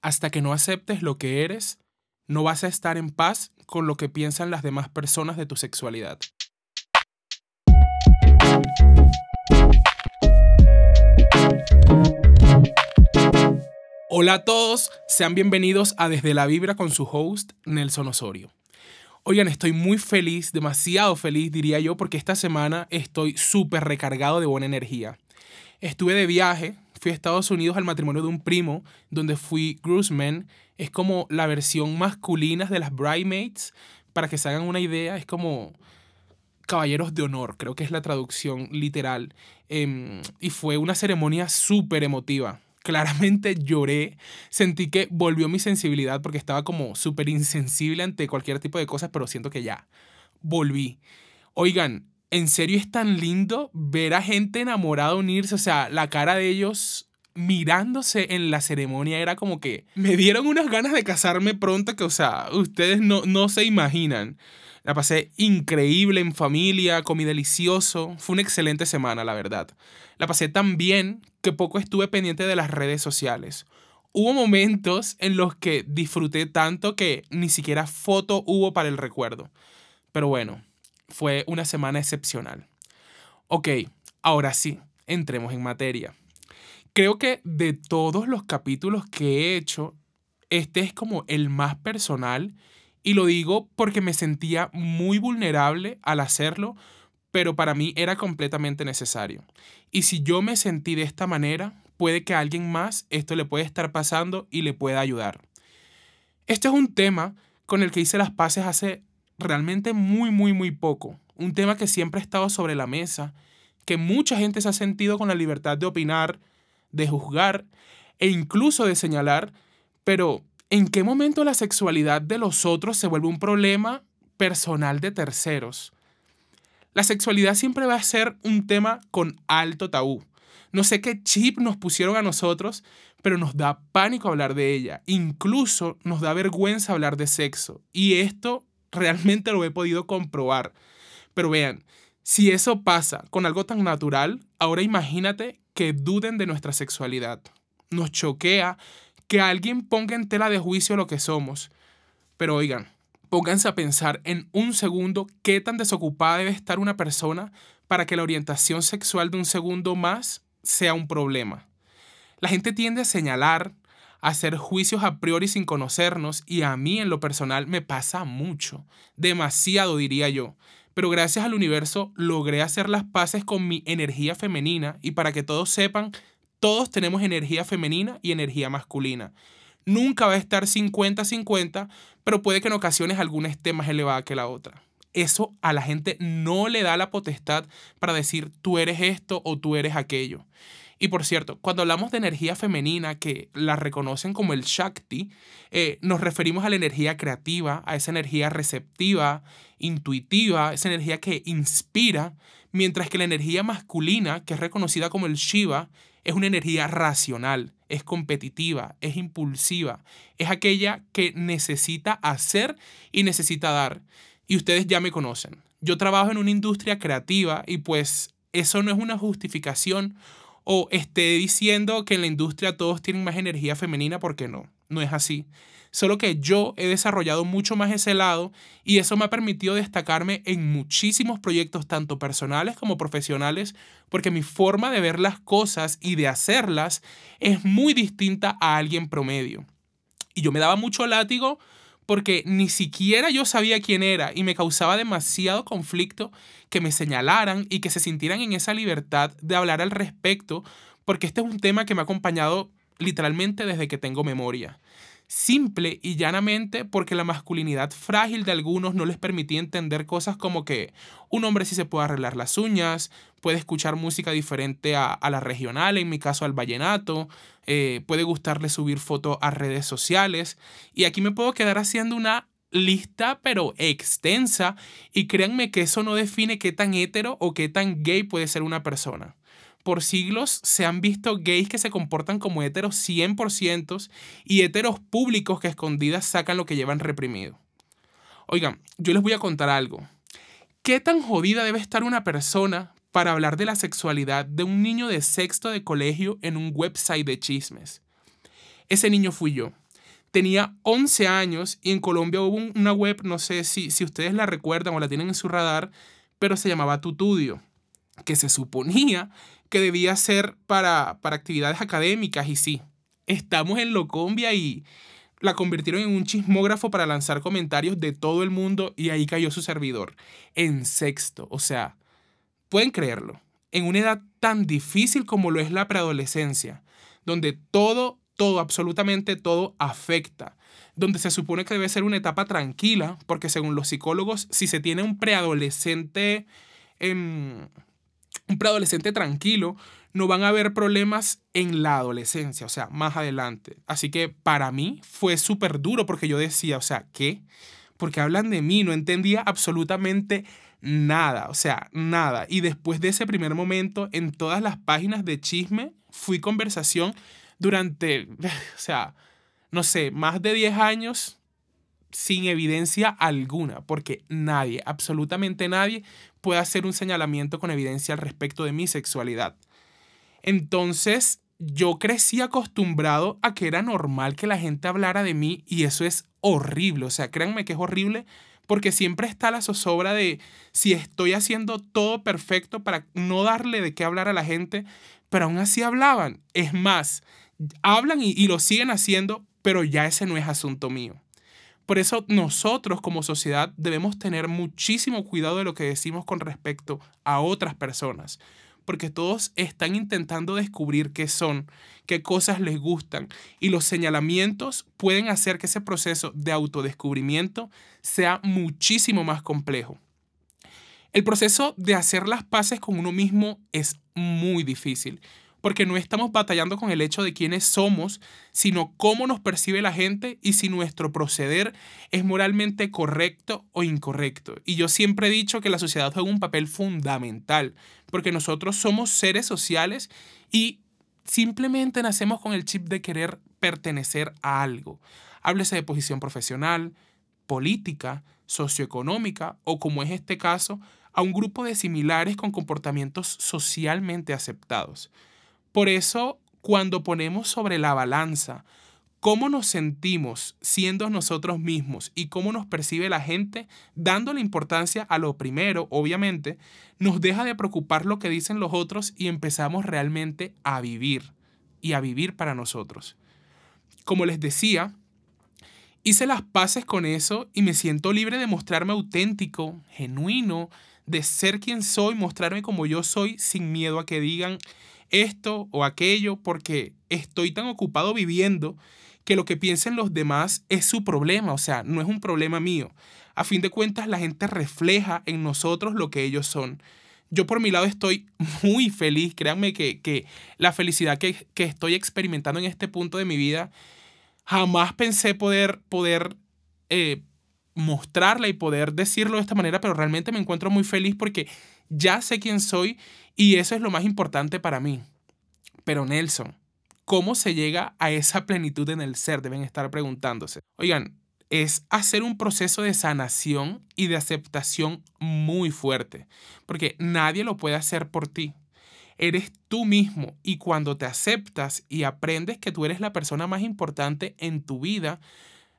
Hasta que no aceptes lo que eres, no vas a estar en paz con lo que piensan las demás personas de tu sexualidad. Hola a todos, sean bienvenidos a Desde la Vibra con su host Nelson Osorio. Oigan, estoy muy feliz, demasiado feliz diría yo, porque esta semana estoy súper recargado de buena energía. Estuve de viaje, fui a Estados Unidos al matrimonio de un primo, donde fui groomsman. Es como la versión masculina de las bridesmaids. Para que se hagan una idea, es como caballeros de honor, creo que es la traducción literal. Em, y fue una ceremonia súper emotiva. Claramente lloré, sentí que volvió mi sensibilidad porque estaba como súper insensible ante cualquier tipo de cosas, pero siento que ya volví. Oigan, en serio es tan lindo ver a gente enamorada unirse, o sea, la cara de ellos mirándose en la ceremonia era como que me dieron unas ganas de casarme pronto que, o sea, ustedes no, no se imaginan. La pasé increíble en familia, comí delicioso, fue una excelente semana, la verdad. La pasé tan bien que poco estuve pendiente de las redes sociales. Hubo momentos en los que disfruté tanto que ni siquiera foto hubo para el recuerdo. Pero bueno, fue una semana excepcional. Ok, ahora sí, entremos en materia. Creo que de todos los capítulos que he hecho, este es como el más personal y lo digo porque me sentía muy vulnerable al hacerlo, pero para mí era completamente necesario. Y si yo me sentí de esta manera, puede que a alguien más esto le pueda estar pasando y le pueda ayudar. Este es un tema con el que hice las paces hace realmente muy, muy, muy poco. Un tema que siempre ha estado sobre la mesa, que mucha gente se ha sentido con la libertad de opinar, de juzgar e incluso de señalar, pero ¿en qué momento la sexualidad de los otros se vuelve un problema personal de terceros? La sexualidad siempre va a ser un tema con alto tabú. No sé qué chip nos pusieron a nosotros, pero nos da pánico hablar de ella. Incluso nos da vergüenza hablar de sexo. Y esto realmente lo he podido comprobar. Pero vean, si eso pasa con algo tan natural, ahora imagínate que duden de nuestra sexualidad. Nos choquea que alguien ponga en tela de juicio lo que somos. Pero oigan, pónganse a pensar en un segundo qué tan desocupada debe estar una persona para que la orientación sexual de un segundo más sea un problema. La gente tiende a señalar, hacer juicios a priori sin conocernos y a mí en lo personal me pasa mucho, demasiado diría yo. Pero gracias al universo logré hacer las paces con mi energía femenina y para que todos sepan, todos tenemos energía femenina y energía masculina. Nunca va a estar 50-50, pero puede que en ocasiones alguna esté más elevada que la otra. Eso a la gente no le da la potestad para decir tú eres esto o tú eres aquello. Y por cierto, cuando hablamos de energía femenina, que la reconocen como el Shakti, eh, nos referimos a la energía creativa, a esa energía receptiva, intuitiva, esa energía que inspira, mientras que la energía masculina, que es reconocida como el Shiva, es una energía racional, es competitiva, es impulsiva, es aquella que necesita hacer y necesita dar. Y ustedes ya me conocen. Yo trabajo en una industria creativa y pues eso no es una justificación o esté diciendo que en la industria todos tienen más energía femenina porque no, no es así. Solo que yo he desarrollado mucho más ese lado y eso me ha permitido destacarme en muchísimos proyectos, tanto personales como profesionales, porque mi forma de ver las cosas y de hacerlas es muy distinta a alguien promedio. Y yo me daba mucho látigo porque ni siquiera yo sabía quién era y me causaba demasiado conflicto que me señalaran y que se sintieran en esa libertad de hablar al respecto, porque este es un tema que me ha acompañado literalmente desde que tengo memoria. Simple y llanamente porque la masculinidad frágil de algunos no les permitía entender cosas como que un hombre sí se puede arreglar las uñas, puede escuchar música diferente a, la regional, en mi caso al vallenato, eh, puede gustarle subir fotos a redes sociales. Y aquí me puedo quedar haciendo una lista, pero extensa, y créanme que eso no define qué tan hetero o qué tan gay puede ser una persona por siglos se han visto gays que se comportan como heteros 100% y heteros públicos que escondidas sacan lo que llevan reprimido. Oigan, yo les voy a contar algo. ¿Qué tan jodida debe estar una persona para hablar de la sexualidad de un niño de sexto de colegio en un website de chismes? Ese niño fui yo. Tenía 11 años y en Colombia hubo una web, no sé si, si ustedes la recuerdan o la tienen en su radar, pero se llamaba Tutudio, que se suponía que debía ser para, para actividades académicas y sí, estamos en Locombia y la convirtieron en un chismógrafo para lanzar comentarios de todo el mundo y ahí cayó su servidor, en sexto, o sea, pueden creerlo, en una edad tan difícil como lo es la preadolescencia, donde todo, todo, absolutamente todo afecta, donde se supone que debe ser una etapa tranquila, porque según los psicólogos, si se tiene un preadolescente, em, un preadolescente tranquilo, no van a haber problemas en la adolescencia, o sea, más adelante. Así que para mí fue súper duro porque yo decía, o sea, ¿qué? Porque hablan de mí, no entendía absolutamente nada, o sea, nada. Y después de ese primer momento, en todas las páginas de chisme, fui conversación durante, o sea, no sé, más de 10 años sin evidencia alguna, porque nadie, absolutamente nadie, puede hacer un señalamiento con evidencia al respecto de mi sexualidad. Entonces, yo crecí acostumbrado a que era normal que la gente hablara de mí y eso es horrible, o sea, créanme que es horrible porque siempre está la zozobra de si estoy haciendo todo perfecto para no darle de qué hablar a la gente, pero aún así hablaban. Es más, hablan y lo siguen haciendo, pero ya ese no es asunto mío. Por eso nosotros como sociedad debemos tener muchísimo cuidado de lo que decimos con respecto a otras personas, porque todos están intentando descubrir qué son, qué cosas les gustan, y los señalamientos pueden hacer que ese proceso de autodescubrimiento sea muchísimo más complejo. El proceso de hacer las paces con uno mismo es muy difícil, porque no estamos batallando con el hecho de quiénes somos, sino cómo nos percibe la gente y si nuestro proceder es moralmente correcto o incorrecto. Y yo siempre he dicho que la sociedad juega un papel fundamental, porque nosotros somos seres sociales y simplemente nacemos con el chip de querer pertenecer a algo. Háblese de posición profesional, política, socioeconómica o, como es este caso, a un grupo de similares con comportamientos socialmente aceptados. Por eso, cuando ponemos sobre la balanza cómo nos sentimos siendo nosotros mismos y cómo nos percibe la gente, dándole importancia a lo primero, obviamente, nos deja de preocupar lo que dicen los otros y empezamos realmente a vivir y a vivir para nosotros. Como les decía, hice las paces con eso y me siento libre de mostrarme auténtico, genuino, de ser quien soy, mostrarme como yo soy sin miedo a que digan esto o aquello porque estoy tan ocupado viviendo que lo que piensen los demás es su problema, o sea, no es un problema mío. A fin de cuentas, la gente refleja en nosotros lo que ellos son. Yo por mi lado estoy muy feliz, créanme que, la felicidad que, estoy experimentando en este punto de mi vida, jamás pensé poder, poder eh, mostrarla y poder decirlo de esta manera, pero realmente me encuentro muy feliz porque ya sé quién soy y eso es lo más importante para mí. Pero Nelson, ¿cómo se llega a esa plenitud en el ser? Deben estar preguntándose. Oigan, es hacer un proceso de sanación y de aceptación muy fuerte, porque nadie lo puede hacer por ti. Eres tú mismo y cuando te aceptas y aprendes que tú eres la persona más importante en tu vida,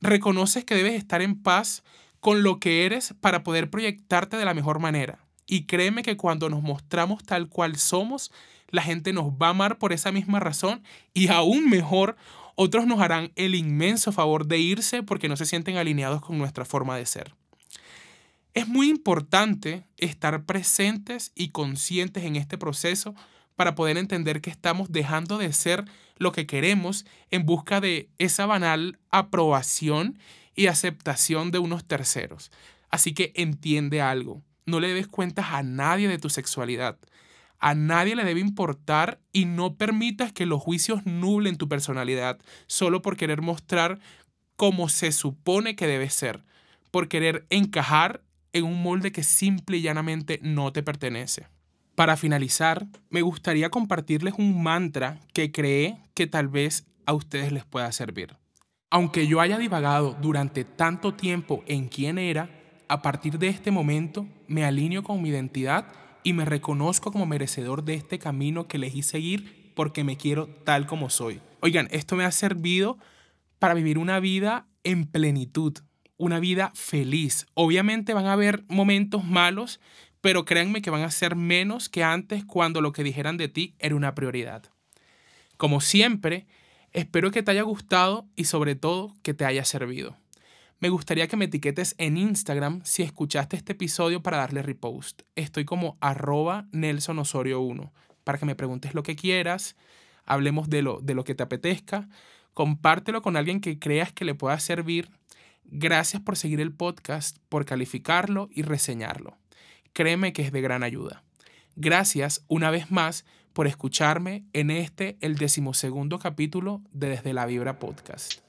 reconoces que debes estar en paz con lo que eres para poder proyectarte de la mejor manera. Y créeme que cuando nos mostramos tal cual somos, la gente nos va a amar por esa misma razón y aún mejor, otros nos harán el inmenso favor de irse porque no se sienten alineados con nuestra forma de ser. Es muy importante estar presentes y conscientes en este proceso para poder entender que estamos dejando de ser lo que queremos en busca de esa banal aprobación y aceptación de unos terceros. Así que entiende algo no le debes cuentas a nadie de tu sexualidad. A nadie le debe importar y no permitas que los juicios nublen tu personalidad solo por querer mostrar cómo se supone que debe ser, por querer encajar en un molde que simple y llanamente no te pertenece. Para finalizar, me gustaría compartirles un mantra que creé que tal vez a ustedes les pueda servir. Aunque yo haya divagado durante tanto tiempo en quién era, a partir de este momento me alineo con mi identidad y me reconozco como merecedor de este camino que elegí seguir porque me quiero tal como soy. Oigan, esto me ha servido para vivir una vida en plenitud, una vida feliz. Obviamente van a haber momentos malos, pero créanme que van a ser menos que antes cuando lo que dijeran de ti era una prioridad. Como siempre, espero que te haya gustado y sobre todo que te haya servido. Me gustaría que me etiquetes en Instagram si escuchaste este episodio para darle repost. Estoy como arroba Nelson Osorio 1 para que me preguntes lo que quieras, hablemos de lo, de lo que te apetezca, compártelo con alguien que creas que le pueda servir. Gracias por seguir el podcast, por calificarlo y reseñarlo. Créeme que es de gran ayuda. Gracias una vez más por escucharme en este, el decimosegundo capítulo de Desde la Vibra Podcast.